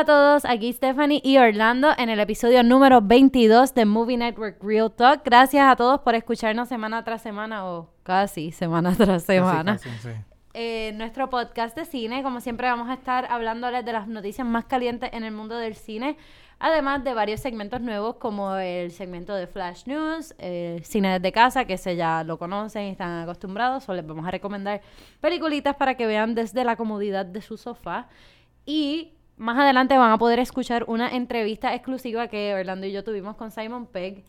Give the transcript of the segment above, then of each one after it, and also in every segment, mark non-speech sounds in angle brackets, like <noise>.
Hola a todos, aquí Stephanie y Orlando en el episodio número 22 de Movie Network Real Talk. Gracias a todos por escucharnos semana tras semana o casi semana tras semana. Casi, casi, sí. Eh, nuestro podcast de cine, como siempre vamos a estar hablándoles de las noticias más calientes en el mundo del cine, además de varios segmentos nuevos como el segmento de Flash News, eh, cine desde casa, que se ya lo conocen y están acostumbrados, o les vamos a recomendar peliculitas para que vean desde la comodidad de su sofá. Y más adelante van a poder escuchar una entrevista exclusiva que Orlando y yo tuvimos con Simon Pegg.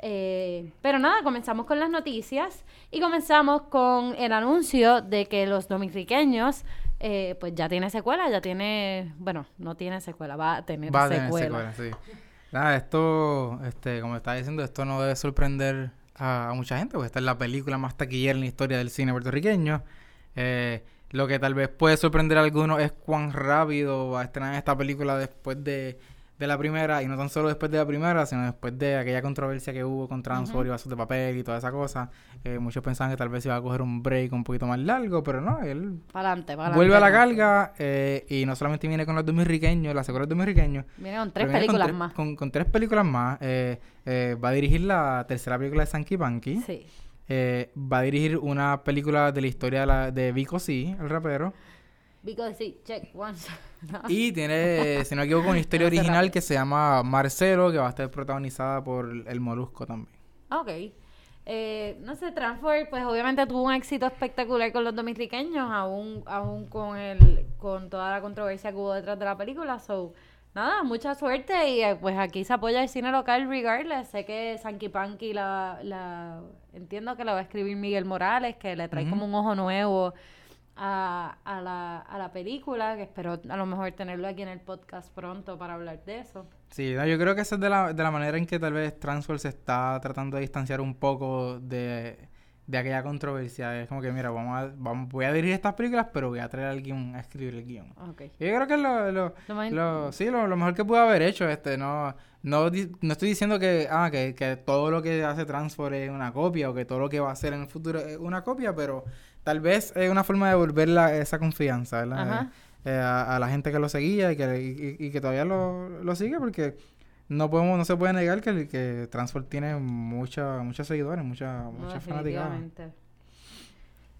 Eh, pero nada, comenzamos con las noticias y comenzamos con el anuncio de que los dominicanos eh, pues ya tiene secuela, ya tiene, bueno, no tiene secuela, va a tener Va a tener secuela. secuela, sí. Nada, esto, este, como estaba diciendo, esto no debe sorprender a, a mucha gente, porque esta es la película más taquillera en la historia del cine puertorriqueño. Eh, lo que tal vez puede sorprender a algunos es cuán rápido va a estrenar esta película después de, de la primera, y no tan solo después de la primera, sino después de aquella controversia que hubo con Transfor y vasos de papel y toda esa cosa. Eh, muchos pensaban que tal vez iba a coger un break un poquito más largo, pero no, él adelante, para vuelve a la carga eh, y no solamente viene con los dominicanos, la secuela de dominicanos, Viene con tres con películas tre- más. Con, con tres películas más. eh, eh, va a dirigir la tercera película de Sanky Panky. Sí. Eh, va a dirigir una película de la historia de, la, de Vico C, el rapero. Because sí, check once. No. <laughs> Y tiene, si no me equivoco, una <laughs> historia original rápido. que se llama Marcelo, que va a estar protagonizada por el Molusco también. Ok. Eh, no sé, Transform, pues obviamente tuvo un éxito espectacular con los dominicanos, aún, aún con el, con toda la controversia que hubo detrás de la película. So, nada, mucha suerte y eh, pues aquí se apoya el cine local regardless. Sé que Sanky Panky la, la entiendo que la va a escribir Miguel Morales, que le trae como un ojo nuevo a, a, la, a la película, que espero a lo mejor tenerlo aquí en el podcast pronto para hablar de eso. Sí, no, yo creo que esa es de la, de la manera en que tal vez Transworld se está tratando de distanciar un poco de, de aquella controversia. Es como que, mira, vamos a, vamos, voy a dirigir estas películas, pero voy a traer a alguien a escribir el guion. Yo creo que es lo, lo, Lo lo- sí, lo, lo mejor que pudo haber hecho. Este, no, no, no estoy diciendo que, ah, que, que todo lo que hace Transfor es una copia o que todo lo que va a hacer en el futuro es una copia, pero tal vez es una forma de devolver la- esa confianza, ¿verdad? Ajá. Eh, a, a la gente que lo seguía y que, y, y que todavía lo, lo sigue porque no podemos no se puede negar que, que Transfor tiene mucha, muchos seguidores, mucha, No, mucha fanaticada.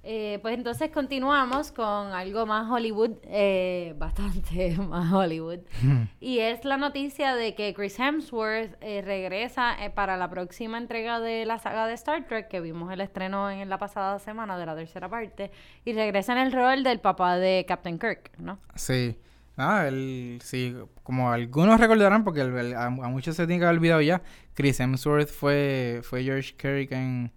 Eh, pues entonces continuamos con algo más Hollywood, eh, bastante <laughs> más Hollywood. <laughs> Y es la noticia de que Chris Hemsworth eh, regresa eh, para la próxima entrega de la saga de Star Trek, que vimos el estreno en la pasada semana de la tercera parte, y regresa en el rol del papá de Captain Kirk, ¿no? Sí. Nada, él, sí, como algunos recordarán, porque el- el- a, muchos se tiene que haber olvidado ya, Chris Hemsworth fue, fue George Kirk en,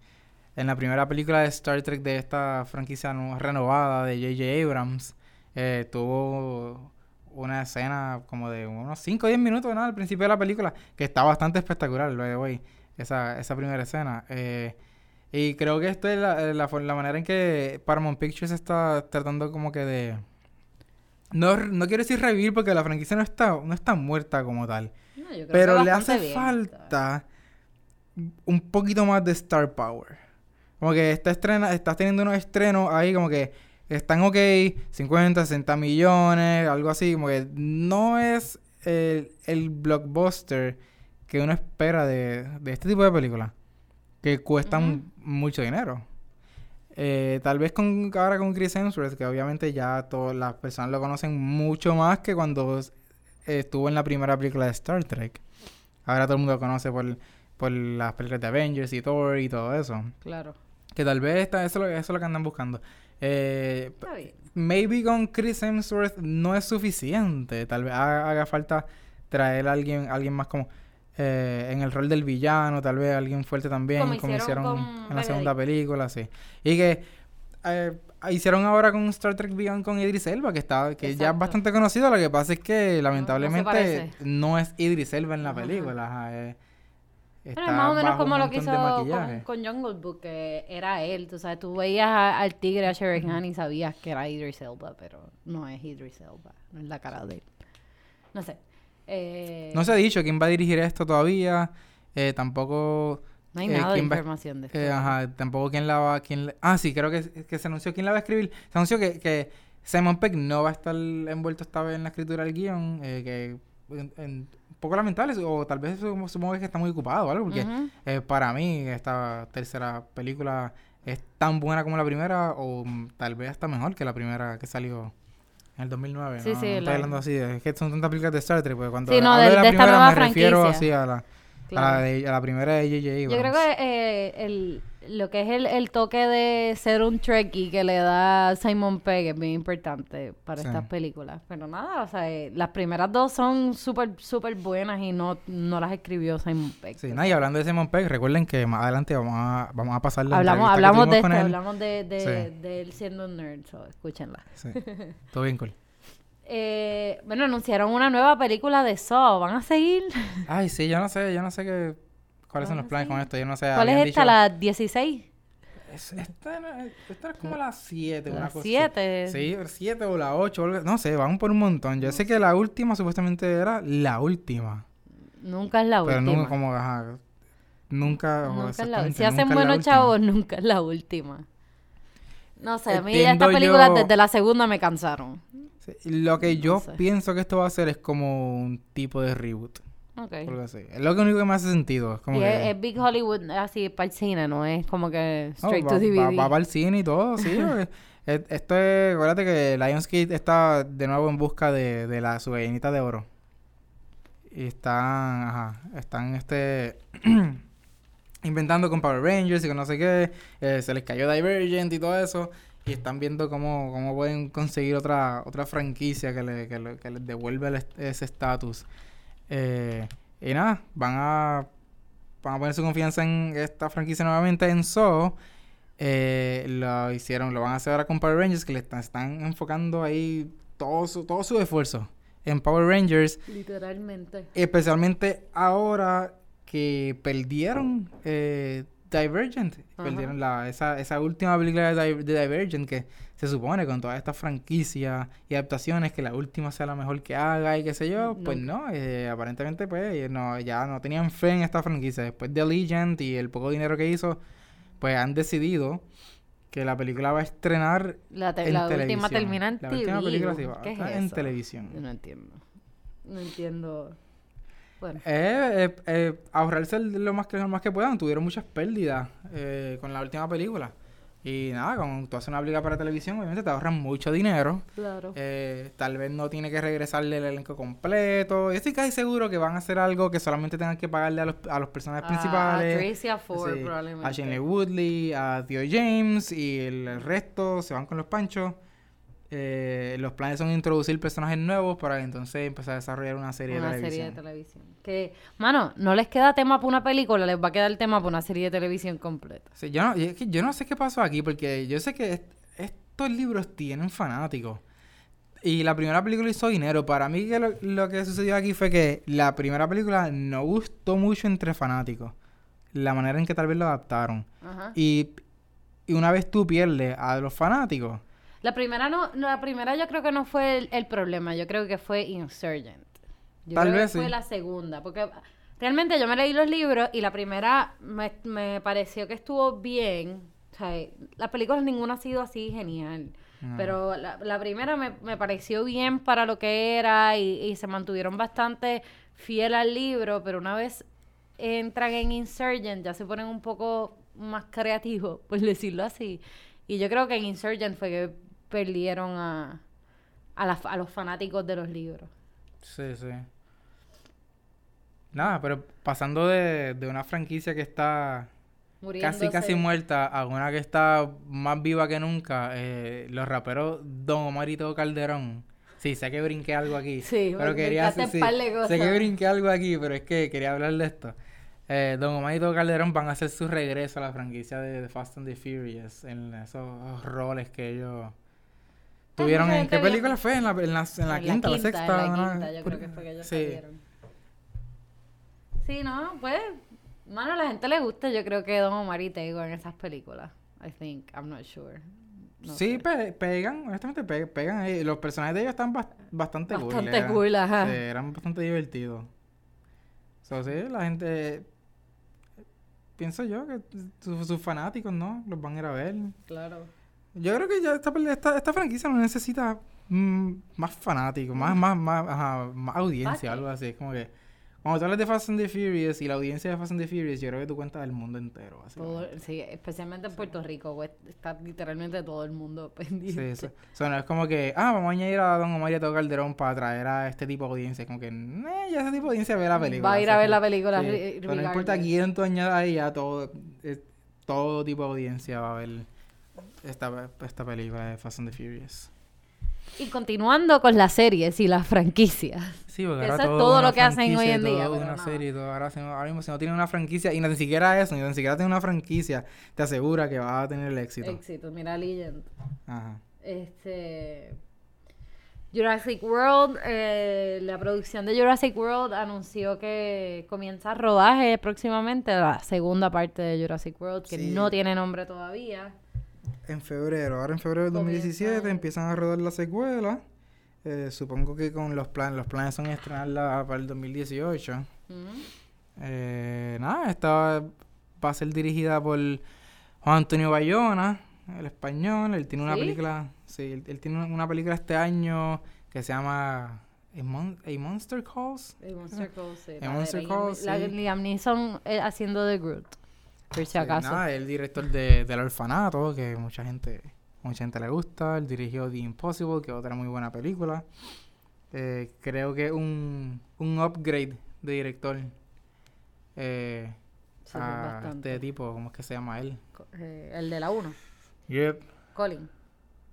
en la primera película de Star Trek de esta franquicia renovada de J.J. Abrams. Eh, tuvo una escena como de unos 5 o 10 minutos ¿no? al principio de la película, que está bastante espectacular, by the way, esa, esa primera escena. Eh, y creo que esto es la, la, la manera en que Paramount Pictures está tratando como que de... No, no quiero decir revivir porque la franquicia no está, no está muerta como tal. No, yo creo que Pero le hace bien, falta un poquito más de star power. Como que está estrena, estás teniendo unos estrenos ahí como que están ok, 50, 60 millones, algo así, como que no es el, el blockbuster que uno espera de, de este tipo de películas, que cuestan mucho dinero. Eh, tal vez con ahora con Chris Hemsworth, que obviamente ya todas las personas lo conocen mucho más que cuando estuvo en la primera película de Star Trek. Ahora todo el mundo lo conoce por, por las películas de Avengers y Thor y todo eso. Claro. Que tal vez está, eso, es lo- eso es lo que andan buscando. Eh, p- Está bien. maybe con Chris Hemsworth no es suficiente. Tal vez haga, haga falta traer a alguien, alguien más como eh, en el rol del villano, tal vez alguien fuerte también, Como como, hicieron hicieron con en la segunda película, sí. Y que eh, hicieron ahora con Star Trek Beyond con Idris Elba, que está, que ya es bastante conocido. Lo que pasa es que lamentablemente no, es Idris Elba en la película. ajá, eh, está más o menos como lo que hizo con, Jungle Book, que era él, tú sabes, tú veías a- al tigre, a Sheridan y sabías que era Idris Elba, pero no es Idris Elba, no es la cara de él. No sé. Eh, No se ha dicho quién va a dirigir esto todavía. eh, tampoco. no hay eh, nada de va- información de esto. eh, ajá, tampoco quién la va. Quién la- ah, sí, creo que, que se anunció quién la va a escribir. Se anunció que, que Simon Peck no va a estar envuelto esta vez en la escritura del guion, eh, que en- poco lamentable, o tal vez supongo, que está muy ocupado, ¿vale? Porque eh, para mí esta tercera película es tan buena como la primera, o mm, tal vez hasta mejor que la primera que salió en el 2009. Sí, ¿no? sí, No estoy hablando así, es que son tantas películas de Star Trek, porque cuando Sí, no, hablo de- de la de primera me refiero franquicia. así a la, a Claro. la, de- a la primera de J.J. Yo creo que eh, el, lo que es el, el toque de ser un Trekkie que le da Simon Pegg es bien importante para Sí. estas películas. Pero nada, o sea, eh, las primeras dos son súper, súper buenas y no, no las escribió Simon Pegg. Sí, nada, y hablando de Simon Pegg, recuerden que más adelante vamos a, vamos a pasar la hablamos hablamos de esto, él. hablamos de, de, Sí. de él siendo un nerd, so, escúchenla. Sí, <laughs> todo bien cool. Eh, bueno, anunciaron una nueva película de Saw. ¿Van a seguir? Ay, sí, yo no sé, yo no sé qué, cuáles son Ah, los planes sí. con esto, yo no sé. ¿Cuál es esta? ¿La 16? Es- esta, es- esta es como la 7, una ¿La cosa así. 7? Sí, 7 o la 8, no sé, van por un montón. Yo sé que la última supuestamente era la última. Nunca es la pero última. nunca como, ajá, nunca, Nunca es la Si hacen buenos chavos, <laughs> nunca es la última. No sé, a mí estas películas yo- desde la segunda me cansaron. Sí, Lo que yo sé. pienso que esto va a ser es como un tipo de reboot. Ok. Algo así. Es lo que único que me hace sentido. Es como Y que, es, Big Hollywood así para el cine, no es como que no, straight va, to DVD. va, para el cine y todo, sí. <laughs> esto es, acuérdate que Lionsgate está de nuevo en busca de, de la su gallinita de oro. Y están, ajá, están este <clears throat> inventando con Power Rangers y con no sé qué. eh, se les cayó Divergent y todo eso. Y están viendo cómo, cómo pueden conseguir otra, otra franquicia que, le, que, le- que les devuelva ese estatus. Eh, y nada, van a, van a poner su confianza en esta franquicia nuevamente en Saw. Eh, lo hicieron, lo van a hacer ahora con Power Rangers, que le están, están enfocando ahí todo su, todo su esfuerzo en Power Rangers. Literalmente. Especialmente ahora que perdieron eh, Divergent. Ajá. Perdieron la, esa, esa última película de, Di- de Divergent que se supone con todas estas franquicias y adaptaciones que la última sea la mejor que haga y qué sé yo. Pues no, eh, aparentemente pues no, ya no tenían fe en esta franquicia. Después de Legend y el poco dinero que hizo, pues han decidido que la película va a estrenar La, te- en la televisión. última termina en La TV. última película sí va a ¿Qué es en eso? televisión. Yo no entiendo. No entiendo. Bueno. Eh, eh, eh, ahorrarse el- lo más que lo más que puedan. Tuvieron muchas pérdidas eh, con la última película. Y nada, cuando tú haces una película para televisión, obviamente te ahorran mucho dinero. Claro. Eh, tal vez no tiene que regresarle el elenco completo. Yo estoy casi seguro que van a hacer algo que solamente tengan que pagarle a los, a los personajes A- principales. A Tracy a Ford, Sí, probablemente. a Shane Woodley, a Theo James y el, el resto se van con los panchos. Eh, los planes son introducir personajes nuevos para entonces empezar a desarrollar una serie una de televisión. serie de televisión. Que, mano, no les queda tema para una película, les va a quedar tema para una serie de televisión completa. Sí, yo, no, es que yo no sé qué pasó aquí, porque yo sé que est- estos libros tienen fanáticos. Y la primera película hizo dinero. Para mí que lo, lo que sucedió aquí fue que la primera película no gustó mucho entre fanáticos. La manera en que tal vez lo adaptaron. Ajá. Y, y una vez tú pierdes a los fanáticos, La primera no, la primera yo creo que no fue el, el problema, yo creo que fue Insurgent. Yo Tal creo vez que fue sí. la segunda, porque realmente yo me leí los libros y la primera me, me pareció que estuvo bien. O sea, las películas ninguna ha sido así genial. No. Pero la, la primera me, me pareció bien para lo que era y, y se mantuvieron bastante fiel al libro, pero una vez entran en Insurgent ya se ponen un poco más creativos, <laughs> por decirlo así. Y yo creo que en Insurgent fue que perdieron a, a, la- a los fanáticos de los libros. Sí, sí. Nada, pero pasando de, de una franquicia que está casi casi muerta a una que está más viva que nunca, eh, los raperos Don Omar y Todo Calderón. Sí, sé que brinqué algo aquí. Sí, pero quería sí, de cosas. sé que brinqué algo aquí, pero es que quería hablar de esto. Eh, Don Omar y Todo Calderón van a hacer su regreso a la franquicia de, The Fast and the Furious en esos roles que ellos tuvieron. ¿En qué película fue? En la, en la, en la En quinta, la sexta. en la ¿no? quinta, yo creo que fue que ellos Sí. salieron. Sí, no, pues, mano, a la gente le gusta, yo creo que Don Omar y Tego en esas películas. I think, I'm not sure. No sí, pe- pegan, honestamente pe- pegan ahí. Los personajes de ellos están bas- bastante, cool. Bastante eran- cool, ajá. sí, eran bastante divertidos. So, sí, la gente... Pienso yo que su- sus fanáticos, ¿no? Los van a ir a ver. Claro. Yo creo que ya esta, esta, esta franquicia no necesita mm, más fanáticos, más, más, más, ajá, más audiencia, algo así. Es como que cuando tú hablas de Fast and the Furious y la audiencia de Fast and the Furious, yo creo que tú cuentas del mundo entero. Todo- básicamente. sí, especialmente en Puerto Rico, pues, está literalmente todo el mundo <laughs> Sí, pendiente. eso. O sea, no es como que, ah, vamos a añadir a Don Omar y a Todo Calderón para atraer a este tipo de audiencia. Es como que, eh, ya ese tipo de audiencia ve la película. Va a ir a ver como- la película. Sí, pero no importa quién tú añadas ahí, ya todo, eh, todo tipo de audiencia va a ver esta, esta película de Fast and the Furious. Y continuando con las series y las franquicias. Sí, porque Eso ahora es todo, todo es una lo que hacen hoy en día, todo una serie y todo. Ahora, ahora mismo, si no tiene una franquicia, y ni siquiera eso, ni siquiera tiene una franquicia, te asegura que va a tener el éxito. Éxito, mira Legend. Ajá. Este. Jurassic World, eh, la producción de Jurassic World anunció que comienza rodaje próximamente, la segunda parte de Jurassic World, que Sí. no tiene nombre todavía. En febrero, ahora en febrero del Comienza 2017 el- empiezan a rodar la secuela. Eh, supongo que con los planes, los planes son estrenarla para el 2018. Ujú. Eh, nada, esta va a ser dirigida por Juan Antonio Bayona, el español. Él tiene una ¿Sí? película, sí, él, él tiene una película este año que se llama A, Mon- A Monster Calls. El Monster Calls, sí, de Monster Calls, la Liam Neeson eh, haciendo de Groot, por si Sí, acaso. nada, el director de, del orfanato, que mucha gente, mucha gente le gusta. Él dirigió The Impossible, que es otra muy buena película. Eh, creo que un, un upgrade de director eh, Sí, a bastante. este tipo, ¿cómo es que se llama él? Eh, el de la 1, Yep. Colin.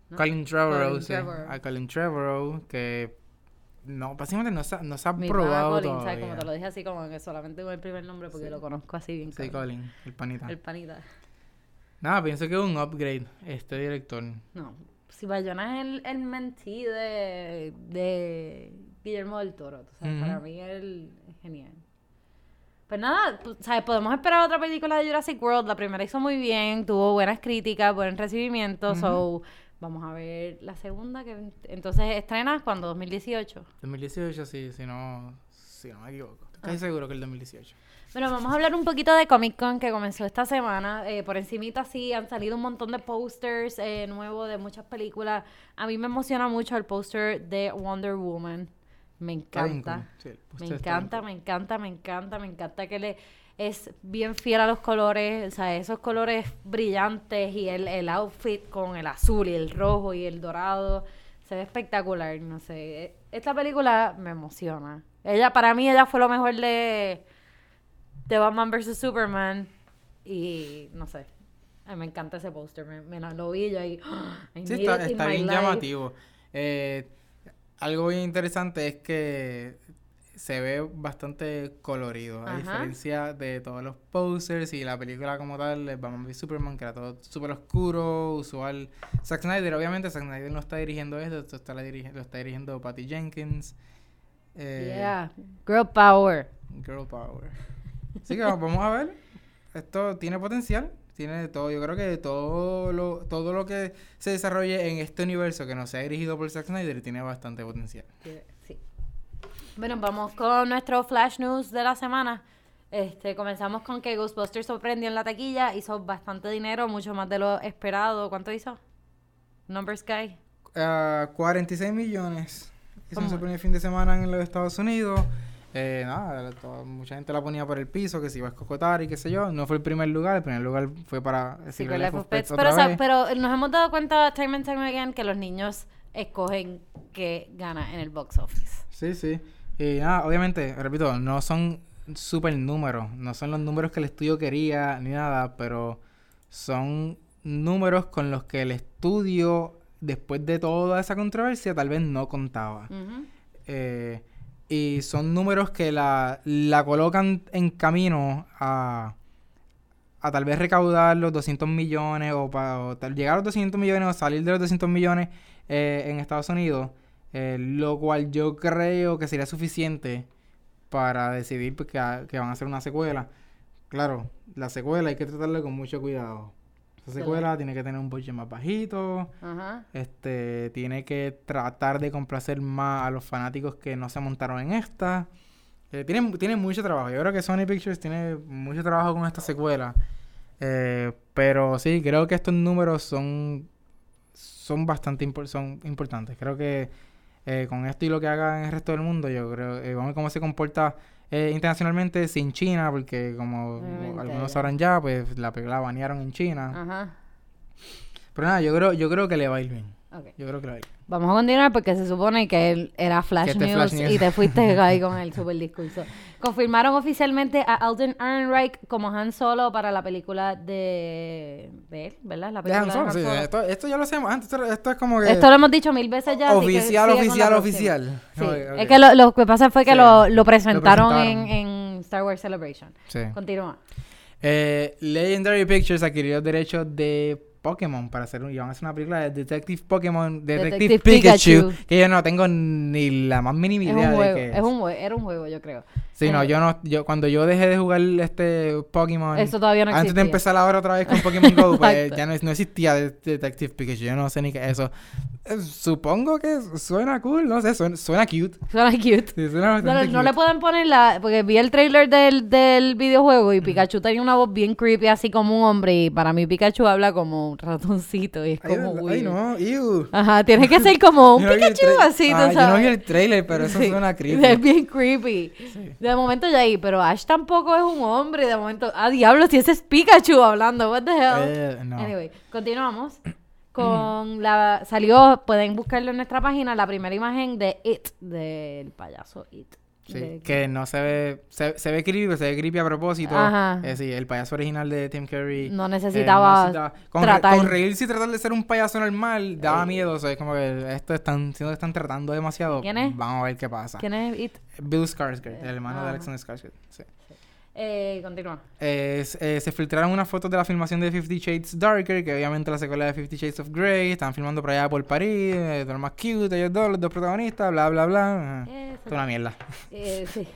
¿no? Colin Trevorrow, Colin sí. Trevorrow. A Colin Trevorrow, que no, básicamente no se, ha- no se ha Mi probado Colin, todavía. ¿sabes? Como te lo dije así, como que solamente con el primer nombre porque Sí. lo conozco así bien. Sí, cabrón. Colin, el panita. El panita. Nada, pienso que es un upgrade este director. No, si Bayona es el, el mentí de, de Guillermo del Toro, tú sabes, para Ujú. mí él es genial. Pues nada, tú sabes, podemos esperar otra película de Jurassic World. La primera hizo muy bien, tuvo buenas críticas, buen recibimiento, Ujú. so vamos a ver la segunda que entonces estrenas cuando 2018. 2018, sí, si no, si no me equivoco. Estoy Ah. seguro que el 2018. Bueno, vamos a hablar un poquito de Comic Con que comenzó esta semana. Eh, por encimita sí, han salido un montón de posters eh, nuevos de muchas películas. A mí me emociona mucho el póster de Wonder Woman. Me encanta. Sí, Me encanta, me encanta, me encanta, me encanta que le es bien fiel a los colores, o sea, esos colores brillantes y el, el outfit con el azul y el rojo y el dorado. Se ve espectacular, no sé. e- Esta película me emociona. Ella, para mí, ella fue lo mejor de, de Batman vs. Superman. Y no sé. Ay, me encanta ese póster. Me, lo vi y yo. "Ah, Sí, está, bien life". llamativo. Eh, algo bien interesante es que se ve bastante colorido, a diferencia de todos los posters y la película como tal, Batman v Superman, que era todo súper oscuro, usual. Zack Snyder, obviamente, Zack Snyder no está dirigiendo esto, esto está la dirige- lo está dirigiendo Patty Jenkins. Eh, Yeah. Girl power. Girl Power. Así que vamos a ver. Esto tiene potencial. Tiene todo. Yo creo que todo lo, todo lo que se desarrolle en este universo que no sea dirigido por Zack Snyder tiene bastante potencial. Sí. Bueno, vamos con nuestro flash news de la semana. Este, comenzamos con que Ghostbusters sorprendió en la taquilla, hizo bastante dinero, mucho más de lo esperado. ¿Cuánto hizo? Number Sky. Ah, 46 millones. Hizo su primer fin de semana en los Estados Unidos. Eh, nada, todo- mucha gente la ponía por el piso, que se iba a escocotar y qué sé yo. No fue el primer lugar, el primer lugar fue para Secret Life of Pets Pets. Pero, o sea, pero nos hemos dado cuenta time and time again que los niños escogen qué gana en el box office. Sí, sí. Y nada, obviamente, repito, no son super números, no son los números que el estudio quería ni nada, pero son números con los que el estudio, después de toda esa controversia, tal vez no contaba. Eh, y son números que la, la colocan en camino a, a tal vez recaudar los 200 millones o, pa- o tal- llegar a los 200 millones o salir de los 200 millones eh, en Estados Unidos, eh, lo cual yo creo que sería suficiente para decidir pues, que, a- que van a hacer una secuela. Claro, la secuela hay que tratarla con mucho cuidado. Esa Sí. secuela tiene que tener un budget más bajito, Ajá. este, tiene que tratar de complacer más a los fanáticos que no se montaron en esta. Eh, tiene, tiene mucho trabajo. Yo creo que Sony Pictures tiene mucho trabajo con esta secuela. Eh, pero sí, creo que estos números son son bastante impor- son importantes. Creo que eh, con esto y lo que haga en el resto del mundo, yo creo, eh, vamos a ver cómo se comporta eh, internacionalmente sin China, porque como Obviamente, algunos sabrán ya, pues la película la banearon en China. Ajá. Pero nada, yo creo, yo creo que le va a ir bien. Yo creo que le va a ir bien. Vamos a continuar porque se supone que él era Flash, este News, Flash News. y te fuiste <laughs> ahí con el super discurso. Confirmaron oficialmente a Alden Ehrenreich como Han Solo para la película de, de él, ¿verdad? La De Han película de Solo, Han sí, esto, esto ya lo hacemos antes, esto, esto es como que Esto lo hemos dicho mil veces ya. oficial, oficial, oficial. Sí, es que lo, lo que pasa fue que Sí, lo, lo presentaron, presentaron. En, en Star Wars Celebration. Sí. Continúa. Eh, Legendary Pictures adquirió derechos de Pokémon para hacer un, y van a hacer una película de Detective Pokémon, Detective, Detective Pikachu, Pikachu. que yo no tengo ni la más mínima Es idea un de qué es un jue- era un juego, yo creo. Sí, no, eh, yo no, yo cuando yo dejé de jugar este Pokémon Eso todavía no antes de empezar ahora otra vez con <laughs> Pokémon Go, pues ya no, no existía de- Detective Pikachu, yo no sé ni qué es eso. Eh, supongo que suena cool, no sé, suena, suena cute. Suena cute. Sí, suena No, le pueden poner la... Porque vi el trailer del, del videojuego y Pikachu tenía una voz bien creepy, así como un hombre. Y para mí Pikachu habla como un ratoncito y es Ay, como ay, weird. no, ew. Ajá, tiene que ser <laughs> como un Pikachu así, tú Ah, sabes. Yo no vi el trailer, pero eso Sí, suena Es creepy. bien creepy. Sí. De momento ya ahí, pero Ash tampoco es un hombre. De momento, ah, diablo, si ese es Pikachu hablando, what the hell. Eh, no. Anyway, continuamos <clears throat> con la... Salió, pueden buscarlo en nuestra página, la primera imagen de It, del payaso It. Sí, De- que no se ve, se, se ve creepy, pero se ve creepy a propósito. Ajá. Eh, sí, el payaso original de Tim Curry. No eh, necesitaba necesitaba- con, re- tratar. con reírse y tratar de ser un payaso normal, daba miedo. O sea, es como que esto están, siendo que están tratando demasiado. ¿Quién es? Vamos a ver qué pasa. ¿Quién es It? Bill Skarsgård, el hermano Ah. de Alexander Skarsgård. Sí. Eh, continúa. Eh, eh, se filtraron unas fotos de la filmación de Fifty Shades Darker, que obviamente la secuela de Fifty Shades of Grey. Están filmando por allá por París, eh, todo lo más cute, ellos dos, los dos protagonistas, bla, bla, bla. Eso. Toda una mierda. Eh, sí.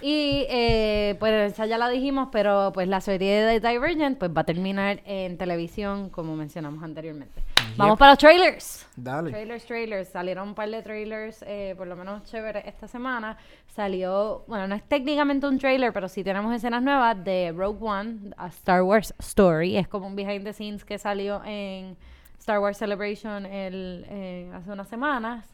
Y eh, pues esa ya la dijimos, pero pues la serie de Divergent pues va a terminar en televisión, como mencionamos anteriormente. Vamos para los trailers. Dale. Trailers, trailers. Salieron un par de trailers, eh, por lo menos chévere, esta semana. Salió, bueno, no es técnicamente un trailer, pero sí tenemos escenas nuevas de Rogue One, a Star Wars Story. Es como un behind the scenes que salió en Star Wars Celebration el, eh, hace unas semanas.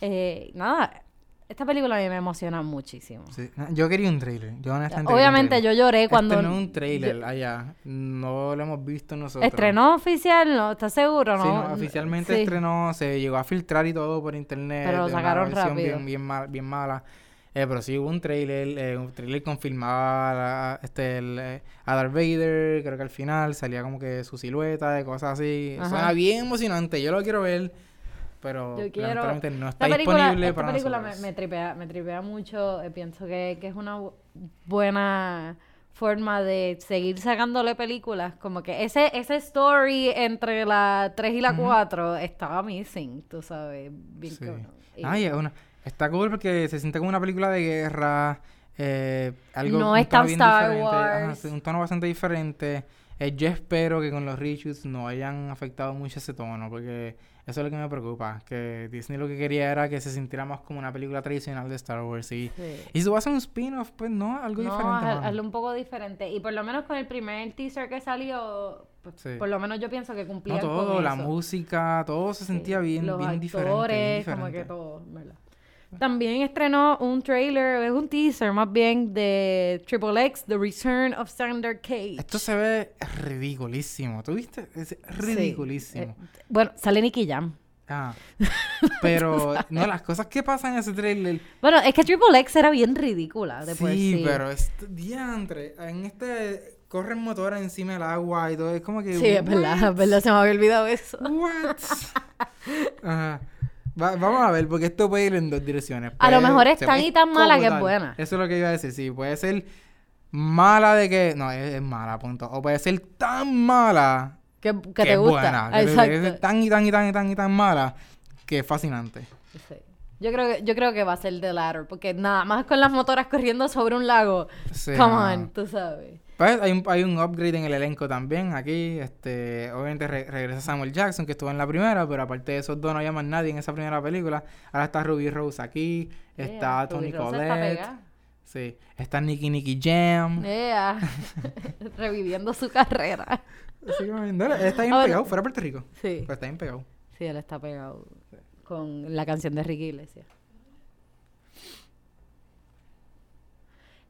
Eh, nada, esta película a mí me emociona muchísimo. Sí. Yo quería un trailer. Yo honestamente Obviamente yo lloré cuando... Este no es un trailer allá. No lo hemos visto nosotros. ¿Estrenó oficial? ¿No? ¿Estás seguro? Sí, No, no, oficialmente Sí. estrenó, se llegó a filtrar y todo por internet. Pero lo una sacaron versión rápido. Bien, bien, mal- bien mala. Eh, pero sí hubo un trailer, eh, un trailer confirmaba la- este, el, eh, a Darth Vader, creo que al final salía como que su silueta, de cosas así. Ajá. Suena bien emocionante, yo lo quiero ver, pero Yo quiero... lamentablemente no está Esta película, disponible esta para película me, nosotros. me tripea, me tripea mucho. eh, pienso que, que es una bu- buena forma de seguir sacándole películas. Como que ese, ese story entre la 3 y la 4 estaba missing, tú sabes. Bien Sí. cabrón. Y- Ay, es una- está cool porque se siente como una película de guerra. eh, algo, No es tan Star diferente, Wars. un tono bastante diferente. Eh, yo espero que con los reshoots no hayan afectado mucho ese tono porque eso es lo que me preocupa. Que Disney lo que quería era que se sintiera más como una película tradicional de Star Wars. Y, Sí. y si va a ser un spin-off, pues no, algo No, diferente. mano. hazlo un poco diferente. Y por lo menos con el primer teaser que salió, pues, Sí. por lo menos yo pienso que cumplía No todo, con la eso. música, todo se Sí, sentía bien, los bien diferente. bien actores, como que diferente. todo, ¿verdad? También estrenó un trailer, es un teaser más bien, de Triple X, The Return of Sander Cage. Esto se ve ridiculísimo. ¿Tú viste? Es Sí. ridiculísimo. Eh, bueno, sale Nicky Jam. Ah. <laughs> Pero, no, las cosas que pasan en ese trailer. Bueno, es que Triple X era bien ridícula de por Sí, sí. pero este diantre. En este corren motores encima del agua y todo. Es como que. Sí, es verdad, es verdad, se me había olvidado eso. What? <laughs> Ajá. Va- vamos a ver, porque esto puede ir en dos direcciones. A lo mejor es tan y tan mala que es buena. Eso es lo que iba a decir. Sí, puede ser mala de que. No, es, es mala, punto. O puede ser tan mala Que, que que te es gusta. buena. Que puede ser Exacto. tan y tan y tan y tan y tan mala que es fascinante. Sí. Yo creo, que, yo creo que va a ser The Latter, porque nada más con las motoras corriendo sobre un lago. Sí, Come on, tú sabes. Pues hay un, hay un upgrade en el elenco también aquí. Este, obviamente re- regresa Samuel Jackson, que estuvo en la primera, pero aparte de esos dos no más nadie en esa primera película. Ahora está Ruby Rose aquí, está Yeah, Tony está Collette. pegada. Sí, está Nicky Nicky Jam. Yeah. <laughs> Reviviendo su carrera. Dale, está bien Ahora- pegado, fuera de Puerto Rico. Sí. Pero está bien pegado. Sí, él está pegado con la canción de Ricky Iglesias.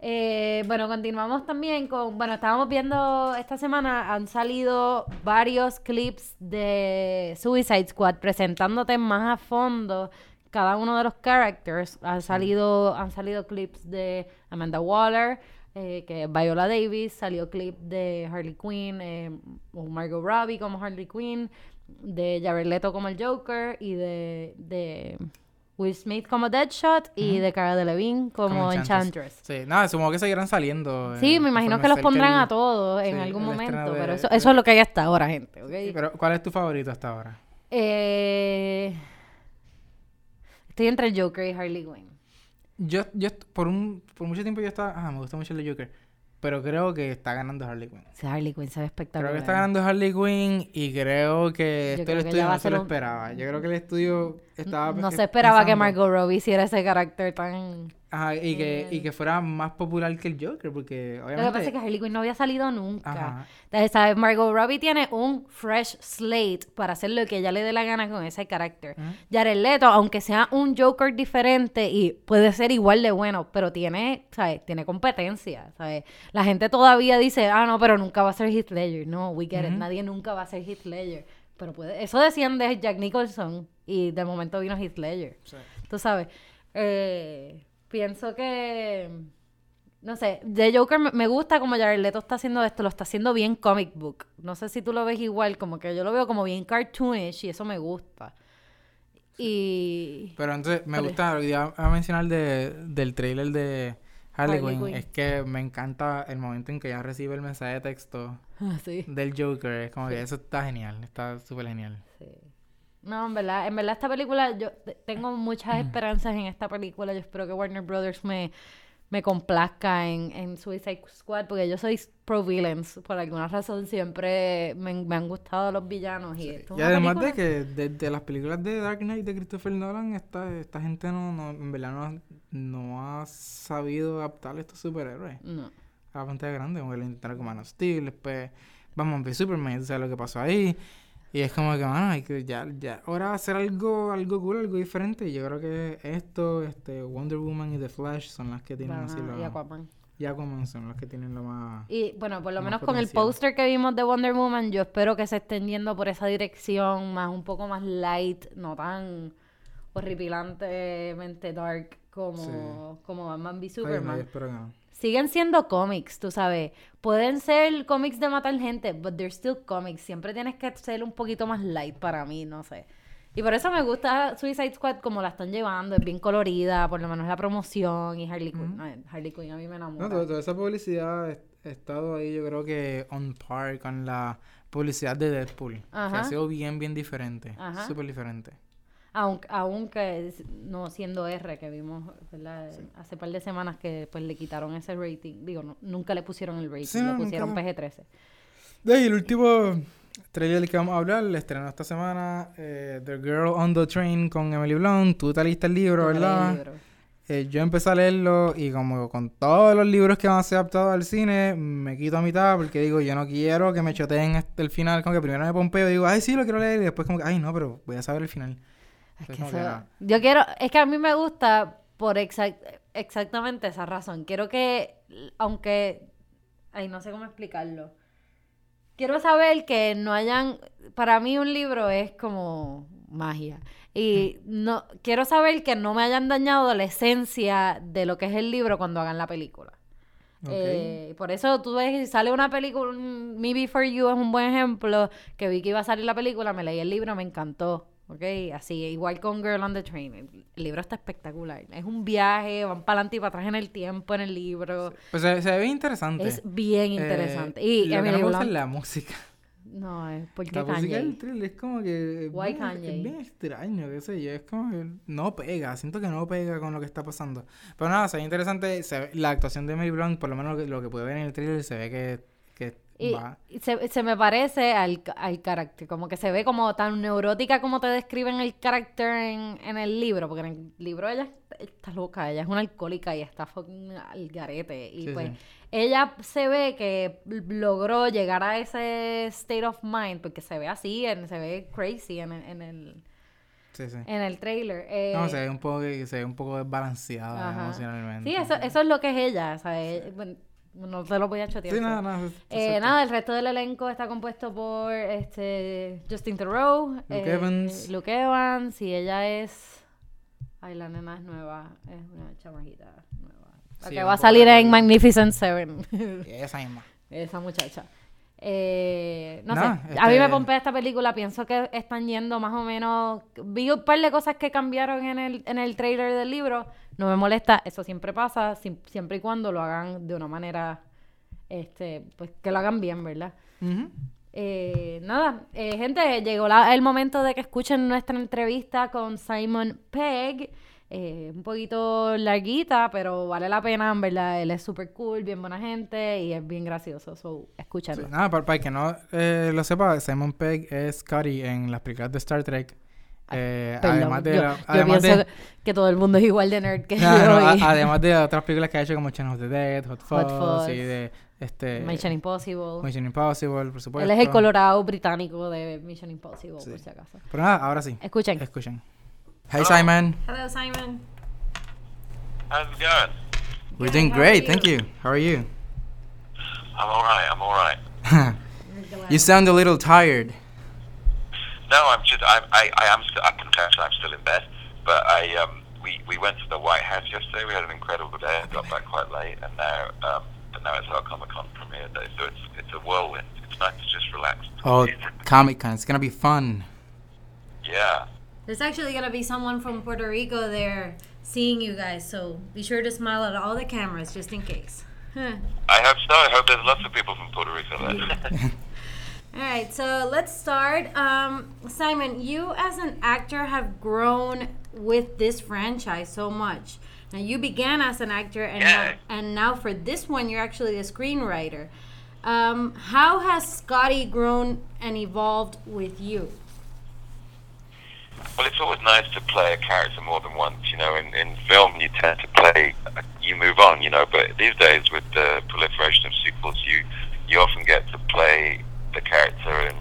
Eh, bueno, continuamos también con, bueno, estábamos viendo esta semana, han salido varios clips de Suicide Squad presentándote más a fondo cada uno de los characters. Han salido, han salido clips de Amanda Waller, eh, que es Viola Davis, salió clip de Harley Quinn, eh, o Margot Robbie como Harley Quinn, de Jared Leto como el Joker y de, de Will Smith como Deadshot y Ujú. de Cara Delevingne como, Como Enchantress. Sí, nada, supongo que seguirán saliendo. Sí, eh, me imagino que los pondrán el- a todos en sí, algún momento, de- pero eso, de- eso es lo que hay hasta ahora, gente, pero ¿cuál es tu favorito hasta ahora? Eh, estoy entre Joker y Harley Quinn. Yo, yo por un por mucho tiempo yo estaba, ah, me gusta mucho el de Joker, pero creo que está ganando Harley Quinn. Sí, Harley Quinn se ve espectacular. Creo que está ganando Harley Quinn y creo que Yo esto creo el que estudio no se lo un- esperaba. Yo creo que el estudio estaba No se esperaba que Margot Robbie hiciera ese carácter tan... Ajá, y que, y que fuera más popular que el Joker, porque Lo obviamente... que pasa es que Harley Quinn no había salido nunca. Ajá. Entonces, ¿sabes? Margot Robbie tiene un fresh slate para hacer lo que ella le dé la gana con ese carácter. Ujú. Jared Leto, aunque sea un Joker diferente y puede ser igual de bueno, pero tiene, ¿sabes? Tiene competencia, ¿sabes? La gente todavía dice, ah, no, pero nunca va a ser Heath Ledger. No, we get it. Nadie nunca va a ser Heath Ledger. Pero puede... Eso decían de Jack Nicholson y de momento vino Heath Ledger. Sí. Tú sabes. Eh, pienso que. No sé, de Joker me- gusta como Jared Leto está haciendo esto, lo está haciendo bien comic book. No sé si tú lo ves igual, como que yo lo veo como bien cartoonish y eso me gusta. Y. Pero entonces me gusta lo que iba a mencionar de, del trailer de Harley, Harley Quinn. Quinn. Es que me encanta el momento en que ella recibe el mensaje de texto <laughs> Ah, sí. del Joker. Es como Sí. que eso está genial, está súper genial. Sí. No, en verdad, en verdad esta película, yo te- tengo muchas esperanzas en esta película. Yo espero que Warner Brothers me, me complazca en, en Suicide Squad, porque yo soy pro villains. Por alguna razón siempre me, me han gustado los villanos. Y, esto es Y además película- de que desde las películas de Dark Knight de Christopher Nolan, esta, esta gente no, no, en verdad no, ha- no ha sabido adaptar a estos superhéroes No. a la pantalla grande. Como que lo intentaron con Man of Steel, después vamos a ver Superman, o sea, lo que pasó ahí. Y es como que, mano, hay que ya, ya, ahora hacer algo, algo cool, algo diferente. Y yo creo que esto, este, Wonder Woman y The Flash son las que tienen así lo... y Aquaman. Y Aquaman son las que tienen lo más... Y bueno, por lo menos con el póster que vimos de Wonder Woman, yo espero que se estén yendo por esa dirección, más un poco más light, no tan horripilantemente dark como, como Batman v Ay, Superman. yo espero que no. Siguen siendo cómics, tú sabes. Pueden ser cómics de matar gente, but they're still comics. Siempre tienes que ser un poquito más light para mí, no sé. Y por eso me gusta Suicide Squad como la están llevando, es bien colorida, por lo menos la promoción y Harley Quinn. Harley Quinn a mí me enamora. No, toda, toda esa publicidad ha estado ahí, yo creo que on par con la publicidad de Deadpool. Que ha sido bien, bien diferente. Súper diferente. Aunque, aunque no siendo R, que vimos ¿verdad? hace par de semanas que pues le quitaron ese rating. Digo, no- nunca le pusieron el rating, Sí, le no, pusieron lo- PG-13. De ahí, el último trailer del que vamos a hablar, el estrenó esta semana, eh, The Girl on the Train con Emily Blunt. Tú te leíste el libro, el ¿verdad? libro. Eh, yo empecé a leerlo y como con todos los libros que van a ser adaptados al cine, me quito a mitad porque digo, yo no quiero que me choteen el final, como que primero me pompeo y digo, ay, sí, lo quiero leer y después como que, ay, no, pero voy a saber el final. Es que yo quiero, es que a mí me gusta por exact- exactamente esa razón. Quiero que, aunque, ay, no sé cómo explicarlo. Quiero saber que no hayan, para mí un libro es como magia. Y no, quiero saber que no me hayan dañado la esencia de lo que es el libro cuando hagan la película. Eh, por eso tú ves, si sale una película, un Me Before You es un buen ejemplo, que vi que iba a salir la película, me leí el libro, me encantó, ¿ok? Así, igual con Girl on the Train, el, libro está espectacular, es un viaje, van para adelante y para atrás en el tiempo, en el libro, Pues se, se ve interesante. es bien Eh, interesante. lo y que no Emily me gusta es la música. no, es porque La música del trailer es como que. es Why bien-? Es bien extraño, qué sé yo. Es como que no pega. Siento que no pega con lo que está pasando. Pero nada, se ve interesante. se ve- la actuación de Emily Blunt, por lo menos lo que, lo que pude ver en el trailer, se ve que, que Y, se, se me parece al, al carácter, como que se ve como tan neurótica como te describen el carácter en, en el libro, porque en el libro ella está, loca, ella es una alcohólica y está fucking al garete. Y Sí, pues sí. ella se ve que logró llegar a ese state of mind, porque se ve así, en- se ve crazy en el, en el, Sí, sí. en el trailer. Eh, No, se ve un poco, se ve un poco desbalanceada emocionalmente. Sí, eso, eso es lo que es ella, ¿sabes? Bueno, no te lo voy a chotear. Sí, nada, nada. Eh, nada, el resto del elenco está compuesto por este Justin Theroux, Luke eh, Evans. Luke Evans, y ella es. Ay, la nena es nueva, es una chamajita nueva. La Sí, que va a salir en Magnificent Seven. Esa misma. <laughs> Esa muchacha. Eh, no Nada, sé, a mí me este- pompea esta película, pienso que están yendo más o menos, vi un par de cosas que cambiaron en el, en el trailer del libro, no me molesta, eso siempre pasa, siempre y cuando lo hagan de una manera, este, pues que lo hagan bien, ¿verdad? Eh, nada, eh, gente, llegó la- el momento de que escuchen nuestra entrevista con Simon Pegg. Eh, un poquito larguita, pero vale la pena, en verdad. Él es súper cool, bien buena gente y es bien gracioso. So, escúchenlo. Sí, Nada, para, que no eh, lo sepa, Simon Pegg es Scotty en las películas de Star Trek. Eh, Perdón, además de, yo, la- yo además pienso de, que todo el mundo es igual de nerd que no, no, yo. a- y- además de otras películas que ha hecho como Channel of the Dead, Hot Fuzz, Fuzz, y de este Mission Impossible. Mission Impossible, por supuesto. Él es el colorado británico de Mission Impossible, Sí. por si acaso. Pero nada, ahora sí. Escuchen. Escuchen. Hey Simon, Hello, Simon. How's it going? we're Good, doing great, you? thank you. How are you? I'm all right. I'm all right. <laughs> you sound a little tired. No, I'm just. I. I. I am. St- I confess, I'm still in bed. But I. Um. We. We went to the White House yesterday. We had an incredible day. I got back quite late, and now. Um. And now it's our Comic Con premiere day, so it's. It's a whirlwind. It's nice to just relax. Oh, Comic Con, it's gonna be fun. Yeah. There's actually going to be someone from Puerto Rico there seeing you guys, so be sure to smile at all the cameras just in case. Huh. <laughs> I hope so. I hope there's lots of people from Puerto Rico there. <laughs> <laughs> All right, so let's start. Um, Simon, you as an actor have grown with this franchise so much. Now you began as an actor, and Yeah. now, and now for this one, you're actually a screenwriter. Um, how has Scotty grown and evolved with you? Well, it's always nice to play a character more than once. You know, in, in film, you tend to play, you move on. You know, but these days, with the proliferation of sequels, you you often get to play the character, and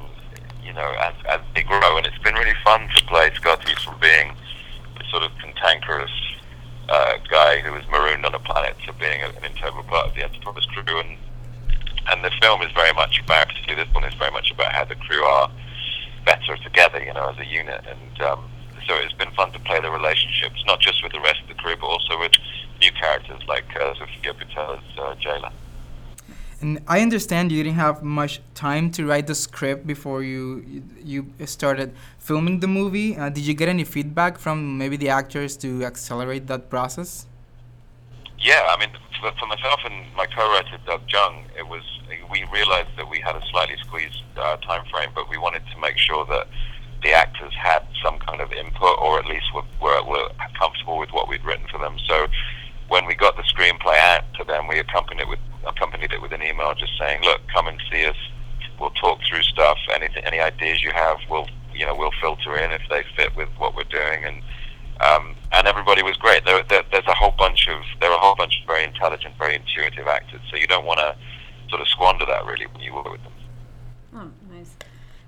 you know, as as they grow. And it's been really fun to play Scotty from being the sort of cantankerous uh, guy who was marooned on a planet to being an integral part of the Enterprise crew. And and the film is very much about, particularly this one is very much about how the crew are better together, you know, as a unit. And um, so it's been fun to play the relationships, not just with the rest of the crew, but also with new characters like uh, Sofia Boutella uh, Jayla. And I understand you didn't have much time to write the script before you you, started filming the movie. Uh, did you get any feedback from maybe the actors to accelerate that process? Yeah, I mean, for, for myself and my co-writer Doug Jung, it was we realized that we had a slightly squeezed uh, time frame, but we wanted to make sure that the actors had some kind of input, or at least were, were, were comfortable with what we'd written for them. So when we got the screenplay out to them, we accompanied it with accompanied it with an email just saying, "Look, come and see us. We'll talk through stuff. Anything, any ideas you have, we'll you know we'll filter in if they fit with what we're doing." And um, and everybody was great. There, there, there's a whole bunch of there are a whole bunch of very intelligent, very intuitive actors. So you don't want to sort of squander that really when you work with them. Oh, nice.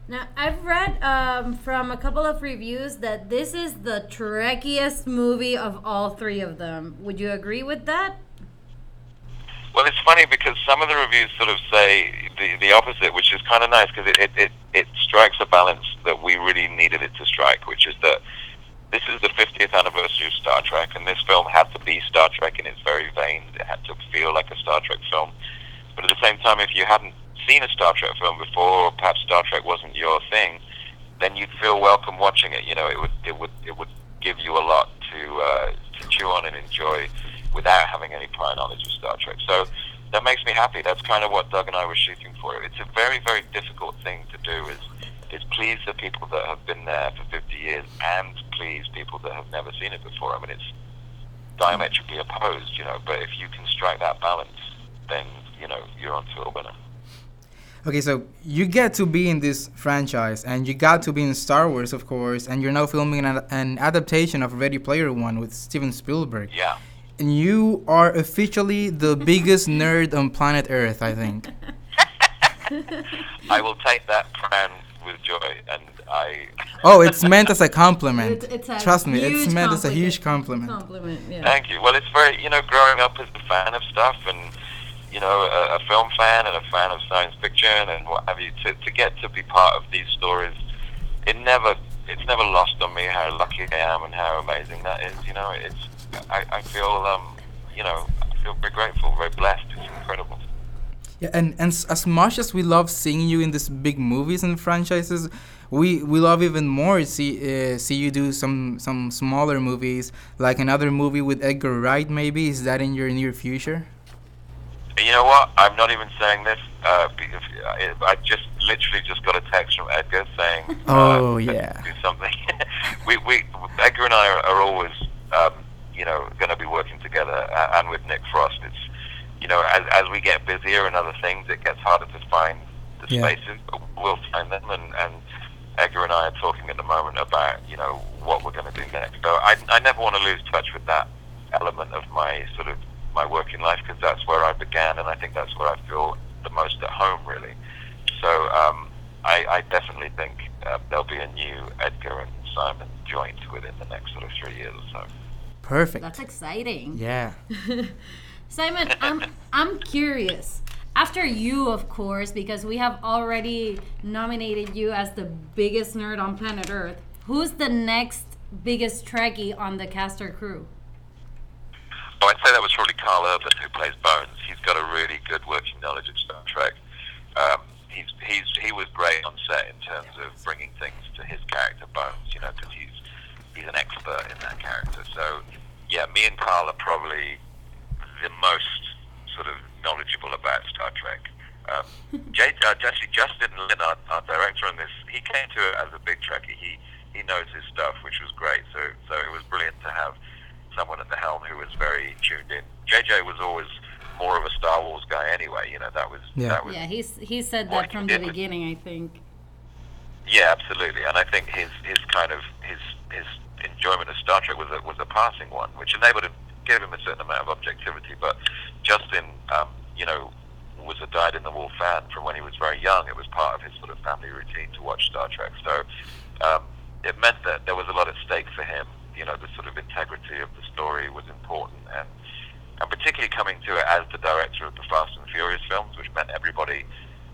Now, I've read um, from a couple of reviews that this is the trekkiest movie of all three of them. Would you agree with that? Well, it's funny because some of the reviews sort of say the, the opposite, which is kind of nice because it, it, it, it strikes a balance that we really needed it to strike, which is that this is the 50th anniversary of Star Trek, and this film had to be Star Trek in its very veins. It had to feel like a Star Trek film. But at the same time, if you hadn't seen a Star Trek film before, or perhaps Star Trek wasn't your thing, then you'd feel welcome watching it. You know, it would it would it would give you a lot to uh, to chew on and enjoy without having any prior knowledge of Star Trek. So that makes me happy. That's kind of what Doug and I were shooting for. It's a very very difficult thing to do. Is is please the people that have been there for 50 years and please people that have never seen it before. I mean, it's diametrically opposed, you know. But if you can strike that balance, then you know you're onto a winner. Okay, so you get to be in this franchise, and you got to be in Star Wars, of course, and you're now filming an, an adaptation of Ready Player One with Steven Spielberg. Yeah. And you are officially the biggest <laughs> nerd on planet Earth, I think. I will take that crown with joy, and I. <laughs> Oh, it's meant as a compliment. It's, it's a Trust me, it's huge meant as a huge compliment. compliment. Compliment, yeah. Thank you. Well, it's very, you know, growing up as a fan of stuff and, you know, a, a film fan and a fan of science fiction and what have you, to, to get to be part of these stories, it never, it's never lost on me how lucky I am and how amazing that is. You know, it's, I, I feel, um, you know, I feel very grateful, very blessed. It's incredible. Yeah, and, and as much as we love seeing you in these big movies and franchises, we we love even more see uh, see you do some some smaller movies, like another movie with Edgar Wright. Maybe is that in your near future? You know what? I'm not even saying this. Uh, because I, I just literally just got a text from Edgar saying, <laughs> Oh, uh, yeah. do something." <laughs> we, we, Edgar and I are, are always, um, you know, going to be working together, and with Nick Frost. It's, you know, as, as we get busier and other things, it gets harder to find the Yeah. spaces, but we'll find them. And, and Edgar and I are talking at the moment about, you know, what we're going to do next. So I, I never want to lose touch with that element of my sort of my working life because that's where I began, and I think that's where I feel the most at home, really. So um, I, I definitely think uh, there'll be a new Edgar and Simon joint within the next sort of three years or so. Perfect. That's exciting. Yeah. <laughs> Simon, I'm I'm curious. After you, of course, because we have already nominated you as the biggest nerd on planet Earth. Who's the next biggest Trekkie on the caster crew? Oh, I'd say that was probably Carl Urban who plays Bones. He's got a really good working knowledge of Star Trek. Um, he's he's he was great on set in terms of bringing things to his character Bones. You know, because he's he's an expert in that character. So yeah, me and Carl are probably the most sort of knowledgeable about Star Trek. Um, <laughs> Jay, uh, actually, Justin Lin, our, our director on this, he came to it as a big Trekkie. He he knows his stuff, which was great. So so it was brilliant to have someone at the helm who was very tuned in. JJ was always more of a Star Wars guy anyway. You know that was Yeah. that was Yeah, he's he said that from the beginning, I think. Yeah, absolutely. And I think his his kind of his his enjoyment of Star Trek was a was a passing one, which enabled him gave him a certain amount of objectivity. But Justin, um, you know, was a dyed in the wool fan from when he was very young. It was part of his sort of family routine to watch Star Trek. So um, it meant that there was a lot at stake for him. You know, the sort of integrity of the story was important, and and particularly coming to it as the director of the Fast and Furious films, which meant everybody,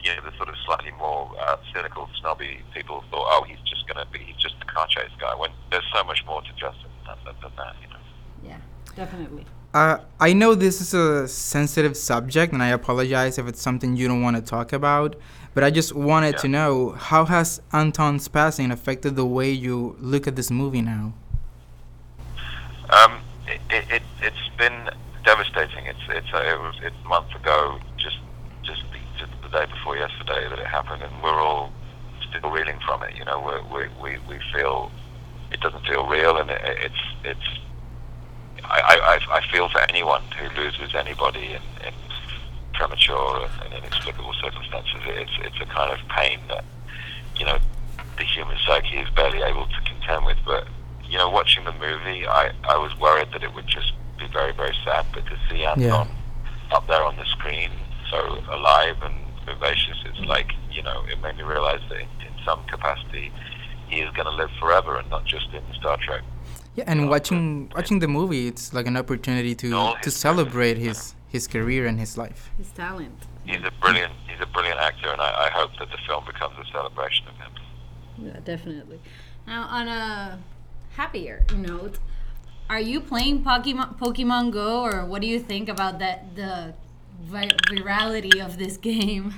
you know, the sort of slightly more uh, cynical, snobby people thought, oh, he's just going to be, he's just a car chase guy. When there's so much more to Justin than, than, than that, you know. Yeah, definitely. Uh, I know this is a sensitive subject, and I apologize if it's something you don't want to talk about. But I just wanted to know how has Anton's passing affected the way you look at this movie now? Um, it, it, it, it's been devastating. It's it's uh, it was it's a month ago, just just the, day before yesterday that it happened, and we're all still reeling from it. You know, we're, we we we feel it doesn't feel real, and it, it's it's. I, I, I- feel for anyone who loses anybody in, in premature and, and inexplicable circumstances. It's it's a kind of pain that you know the human psyche is barely able to contend with. But you know, watching the movie, I, I was worried that it would just be very, very sad. But to see Anton up there on the screen, so alive and vivacious, it's like, you know, it made me realize that in, in some capacity, he is going to live forever and not just in Star Trek. Yeah, and watching watching the movie, it's like an opportunity to to his celebrate his his career and his life. His talent. He's a brilliant, he's a brilliant actor, and I, I hope that the film becomes a celebration of him. Yeah, definitely. Now, on a happier note, are you playing Pokemon, Pokemon Go, or what do you think about that the vi- virality of this <laughs> game?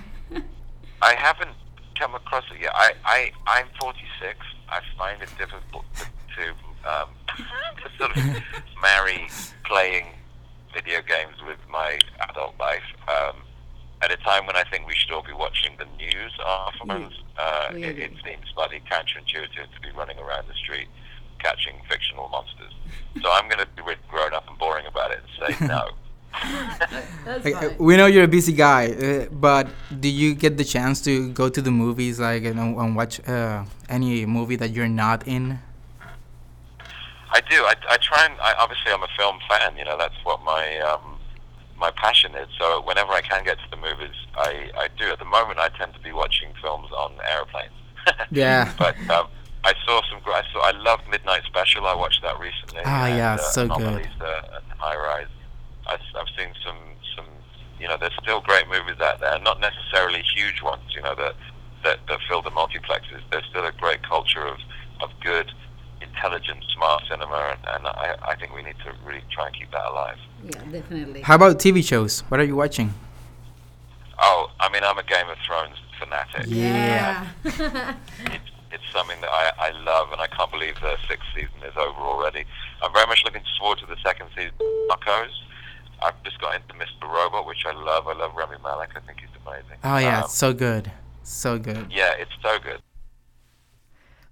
I haven't come across it yet. I, I, I'm 46. I find it difficult to, to, um, <laughs> to sort of marry playing video games with my adult life. Um, at a time when I think we should all be watching the news our phones, uh, it, it seems slightly counterintuitive to be running around the street catching fictional monsters. So I'm going to be grown up and boring about it and say no. <laughs> That's Like, we know you're a busy guy, uh, but do you get the chance to go to the movies, like, you know, and watch uh, any movie that you're not in? I do. I, I try and I, obviously I'm a film fan. You know, that's what my um, my passion is. So whenever I can get to the movies, I, I do. At the moment, I tend to be watching films on airplanes. <laughs> Yeah. but um, I saw some. gr- I saw. I loved Midnight Special. I watched that recently. Ah, and, yeah, uh, so good. Anomalies, uh, and High Rise. I, have seen some some. You know, there's still great movies out there. Not necessarily huge ones. You know that that, that fill the multiplexes. There's still a great culture of of good, intelligent, smart cinema, and, and I, I think we need to really try and keep that alive. Yeah, definitely. How about TV shows? What are you watching? Oh, I mean, I'm a Game of Thrones fanatic. Yeah. It's, it's something that I, I love, and I can't believe the sixth season is over already. I'm very much looking forward to the second season of Narcos. I've just got into Mr. Robot, which I love. I love Remy Malek. I think he's amazing. Oh yeah, Um, so good, so good. yeah, it's so good.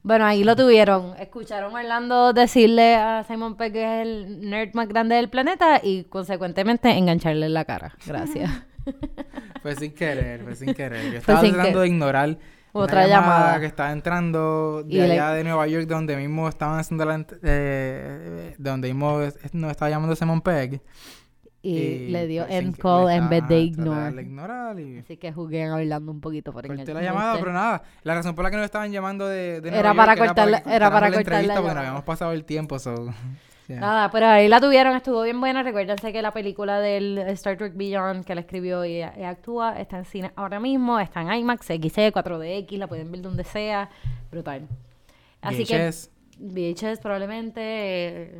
Bueno, ahí lo tuvieron. Escucharon a Orlando decirle a Simon Pegg que es el nerd más grande del planeta y consecuentemente engancharle en la cara. Gracias. <laughs> Fue sin querer, fue sin querer. Yo estaba tratando querer. de ignorar Otra una llamada, llamada. que estaba entrando de Y le- allá de Nueva York, donde mismo estaban haciendo la, eh, donde mismo nos estaba llamando Simon Pegg. Y, le dio pues, end call en vez de ignore. ignorar y Así que jugué a Orlando un poquito por corté la llamada, este. pero nada. La razón por la que nos estaban llamando de, de Era para era que era para cortáramos la cortar la entrevista porque habíamos pasado el tiempo, so... <laughs> yeah. Nada, pero ahí la tuvieron, estuvo bien buena. Recuérdense que la película del Star Trek Beyond que la escribió y, y actúa está en cine ahora mismo, está en IMAX, XC, 4DX, la pueden ver donde sea. Brutal. Así VHS. que VHS probablemente, eh, eh,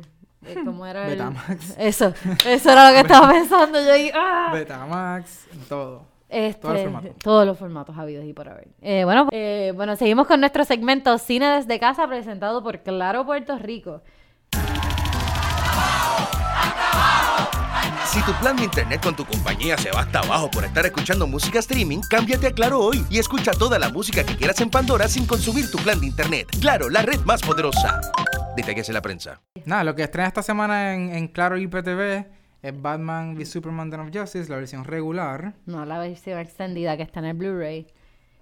¿cómo era el- Betamax. Eso, eso era lo que estaba pensando. Yo dije, ¡ah! Betamax, todo. Este, Todos los formatos. todos los formatos habidos y por haber. Eh, bueno, eh, bueno, seguimos con nuestro segmento Cine desde casa presentado por Claro Puerto Rico. Si tu plan de internet con tu compañía se va hasta abajo por estar escuchando música streaming, cámbiate a Claro hoy y escucha toda la música que quieras en Pandora sin consumir tu plan de internet. Claro, la red más poderosa. Detalles en la prensa. Nada, lo que estrena esta semana en, en Claro IPTV es Batman v Superman Dawn of Justice, la versión regular. No la versión extendida que está en el Blu-ray.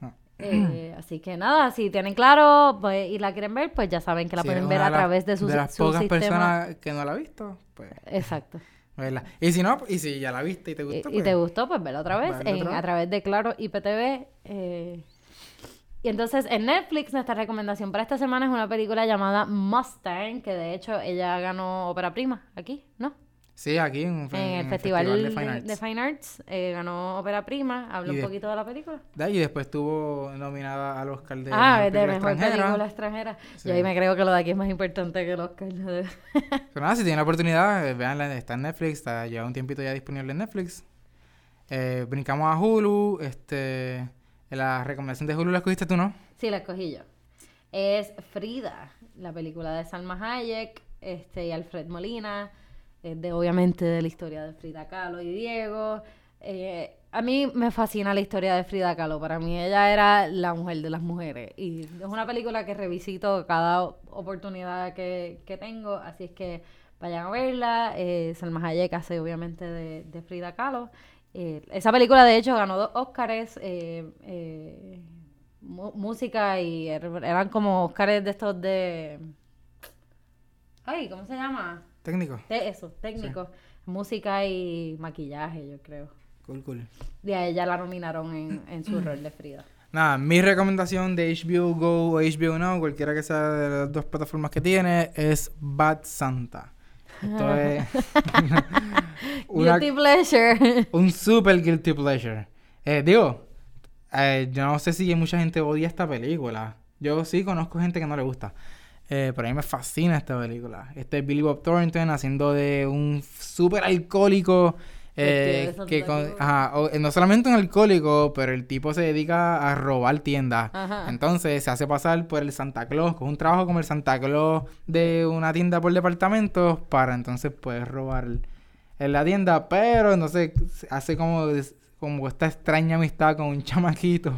Ah. Eh, <clears throat> así que nada, si tienen claro pues, y la quieren ver, pues ya saben que la pueden ver a través de su, de las su pocas sistema. personas que no la ha visto, pues, Exacto. Verla. Y si no, y si ya la viste y te gustó, y pues, te gustó, pues verla otra vez verla en- otra vez. a través de Claro IPTV. eh. Y entonces en Netflix nuestra recomendación para esta semana es una película llamada Mustang, que de hecho ella ganó ópera prima aquí, ¿no? Sí, aquí en, En el Festival, de Fine Arts, eh, ganó ópera prima. Habla Y un de- poquito de la película. Da, Y después estuvo nominada al Oscar de ah, mejor de película mejor extranjera. película extranjera. Sí. Yo ahí me creo que lo de aquí es más importante que el Oscar. <laughs> Pero nada, si tienen la oportunidad, eh, veanla, está en Netflix, está lleva un tiempito ya disponible en Netflix. Eh, brincamos a Hulu, este, la recomendación de Hulu la escogiste tú, ¿no? Sí, la escogí yo. Es Frida, la película de Salma Hayek este, y Alfred Molina, es de obviamente de la historia de Frida Kahlo y Diego. Eh, a mí me fascina la historia de Frida Kahlo. Para mí ella era la mujer de las mujeres. Y es una película que revisito cada oportunidad que, que tengo. Así es que vayan a verla. Eh, Salma Hayek hace obviamente de, Frida Kahlo. Eh, esa película de hecho ganó dos Óscares. eh, eh, música y er- eran como Óscares de estos de... Ay, ¿cómo se llama? Técnico. De eso, técnico. Música y maquillaje, yo creo. Cool, cool. Y a ella la nominaron en, en su rol de Frida. Nada, mi recomendación de HBO Go o HBO Now, cualquiera que sea de las dos plataformas que tiene, es Bad Santa. Esto es <laughs> una- Guilty Pleasure. un super guilty pleasure. Eh, digo, eh, yo no sé si mucha gente odia esta película. Yo sí conozco gente que no le gusta. Eh, pero a mí me fascina esta película. Este es Billy Bob Thornton haciendo de un super alcohólico. eh, que Santa con- Claus. ajá, o- eh, no solamente un alcohólico, pero el tipo se dedica a robar tiendas. Ajá. Entonces se hace pasar por el Santa Claus, con un trabajo como el Santa Claus de una tienda por departamentos, para entonces poder robar en la tienda, pero entonces hace como, como esta extraña amistad con un <laughs> chamaquito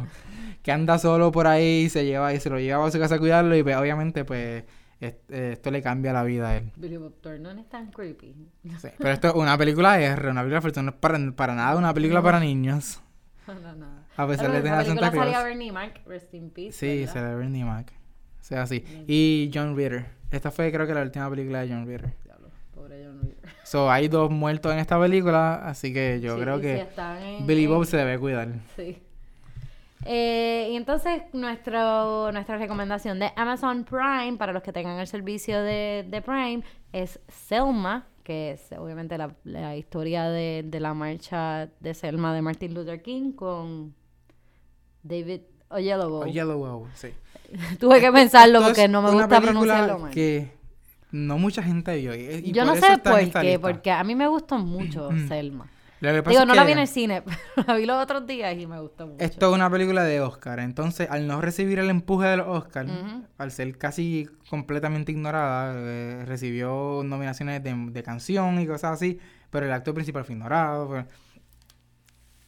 que anda solo por ahí, se lleva y se lo lleva a su casa a cuidarlo y pues, obviamente pues est- esto le cambia la vida a él. Billy Bob Thornton es tan creepy. Sí, Pero esto es una película R, una película no es para, para nada una película para niños. <laughs> No, no, no. A pesar de en tener a Santa película salía Claus. Bernie Mac, rest in peace. Sí, ¿verdad? se le Bernie Mac. O sea, sí. Y John Ritter. Esta fue creo que la última película de John Ritter. Diablo, pobre John Ritter. <laughs> So, hay dos muertos en esta película, así que yo Sí, creo y si que Billy en- Bob se debe cuidar. Sí. Eh, y entonces nuestro, nuestra recomendación de Amazon Prime para los que tengan el servicio de, de Prime es Selma, que es obviamente la, la historia de, de la marcha de Selma de Martin Luther King con David Oyelowo. O Yellow Wow, sí. <laughs> Tuve que pensarlo Esto porque no me gusta pronunciarlo mal. que no mucha gente vio. y- y Yo no sé por qué, porque a mí me gustó mucho <clears throat> Selma. Lo Digo, no la vi en el cine, <laughs> pero la vi los otros días y me gustó mucho. Esto es una película de Oscar, entonces al no recibir el empuje de los Oscar, al ser casi completamente ignorada, eh, recibió nominaciones de, de canción y cosas así, pero el actor principal fue ignorado. fue-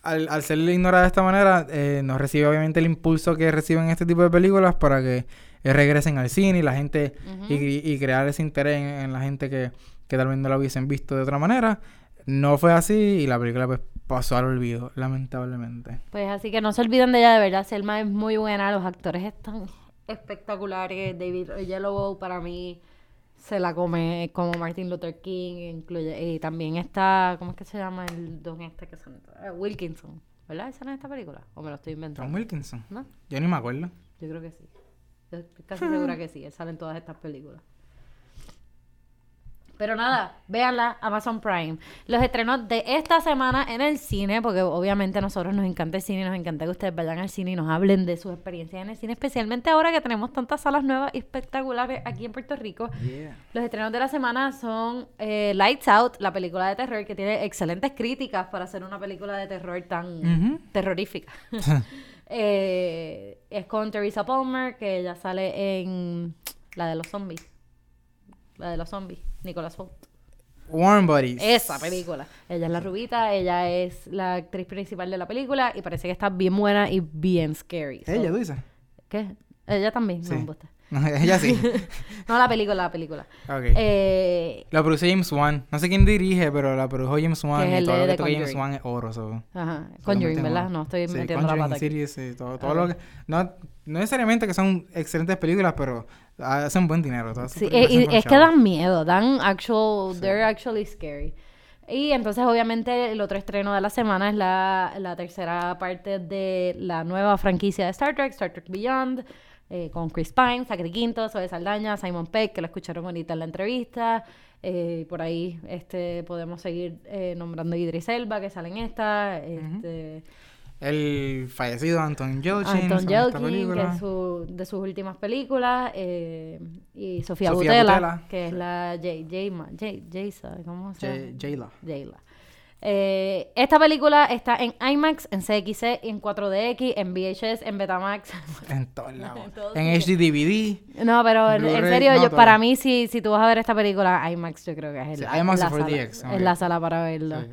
Al, al ser ignorada de esta manera, eh, no recibe obviamente el impulso que reciben este tipo de películas para que eh, regresen al cine y la gente y, y crear ese interés en, en la gente que, que tal vez no la hubiesen visto de otra manera. No fue así y la película pues pasó al olvido, lamentablemente. Pues así que no se olviden de ella, de verdad. Selma es muy buena, los actores están espectaculares. David Oyelowo para mí se la come como Martin Luther King, incluye y también está, ¿cómo es que se llama el don este que son Wilkinson, ¿verdad? ¿Esa no es esta película? ¿O me lo estoy inventando? John Wilkinson. ¿No? Yo ni me acuerdo. Yo creo que sí. Yo Estoy casi segura que sí, él sale en todas estas películas. Pero nada, véanla, Amazon Prime. Los estrenos de esta semana en el cine, porque obviamente a nosotros nos encanta el cine, nos encanta que ustedes vayan al cine y nos hablen de sus experiencias en el cine, especialmente ahora que tenemos tantas salas nuevas y espectaculares aquí en Puerto Rico. Los estrenos de la semana son eh, Lights Out, la película de terror, que tiene excelentes críticas para hacer una película de terror tan terrorífica. <laughs> Eh, es con Teresa Palmer, que ella sale en la de los zombies. La de los zombies, Nicolas Holt. Warm Bodies. Esa película. Ella es la rubita, ella es la actriz principal de la película y parece que está bien buena y bien scary. So- Ella, tú dices. ¿Qué? Ella también, Sí. no, embuste. <laughs> No, ella sí. <laughs> No, la película, la película. ok. Eh, la produce James Wan. No sé quién dirige, pero la produjo James Wan. Que es Y todo de lo que toca James. Wan es oro. so. ajá, Conjuring, ¿verdad? No estoy Sí, metiendo la Conjuring pata aquí. series, sí, todo, todo lo que... No, no necesariamente que son excelentes películas, pero hacen buen dinero. Todas Sí, eh, y es que dan miedo, dan actual, Sí. they're actually scary. Y entonces obviamente el otro estreno de la semana es la, la tercera parte de la nueva franquicia de Star Trek, Star Trek Beyond, eh, con Chris Pine, Zachary Quinto, Zoe Saldaña, Simon Peck, que lo escucharon ahorita en la entrevista. Eh, por ahí este podemos seguir eh, nombrando Idris Elba, que sale en esta. Este, El fallecido Anton Yelchin. Anton Yelkin, que es su, de sus últimas películas, eh, y Sofía, Sofía Butela, Butela. que es la Jay, Jayma, Jay, Jaysa, ¿cómo se llama? Jayla. Jayla. Eh, esta película está en IMAX, en CXC, en 4DX, en VHS, en Betamax. <laughs> En todos lados. En En HD DVD. no, pero en, en serio, no, yo, para mí, si, si tú vas a ver esta película, IMAX yo creo que es el, Sí, IMAX la sala, 4DX, es ok. la sala para verlo. Sí.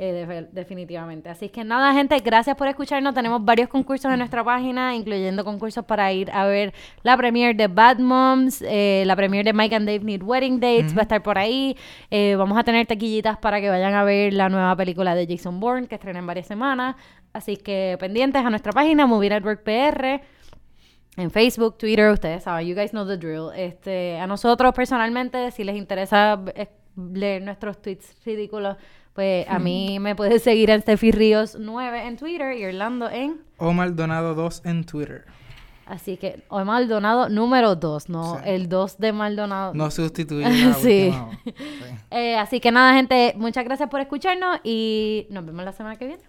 Eh, de- definitivamente. Así que nada, gente, gracias por escucharnos. Tenemos varios concursos en nuestra página, incluyendo concursos para ir a ver la premiere de Bad Moms, eh, la premiere de Mike and Dave Need Wedding Dates, va a estar por ahí. Eh, vamos a tener taquillitas para que vayan a ver la nueva película de Jason Bourne, que estrena en varias semanas. Así que pendientes a nuestra página, Movie Network PR. En Facebook, Twitter, ustedes saben, you guys know the drill. Este, a nosotros personalmente, si les interesa eh, leer nuestros tweets ridículos, pues a mí <laughs> me puedes seguir en Steffi Ríos 9 en Twitter y Orlando en. O Maldonado 2 en Twitter. Así que, o Maldonado número 2, no Sí. el 2 de Maldonado. No sustituye <laughs> Sí. <laughs> Sí. Eh, así que nada, gente, muchas gracias por escucharnos y nos vemos la semana que viene.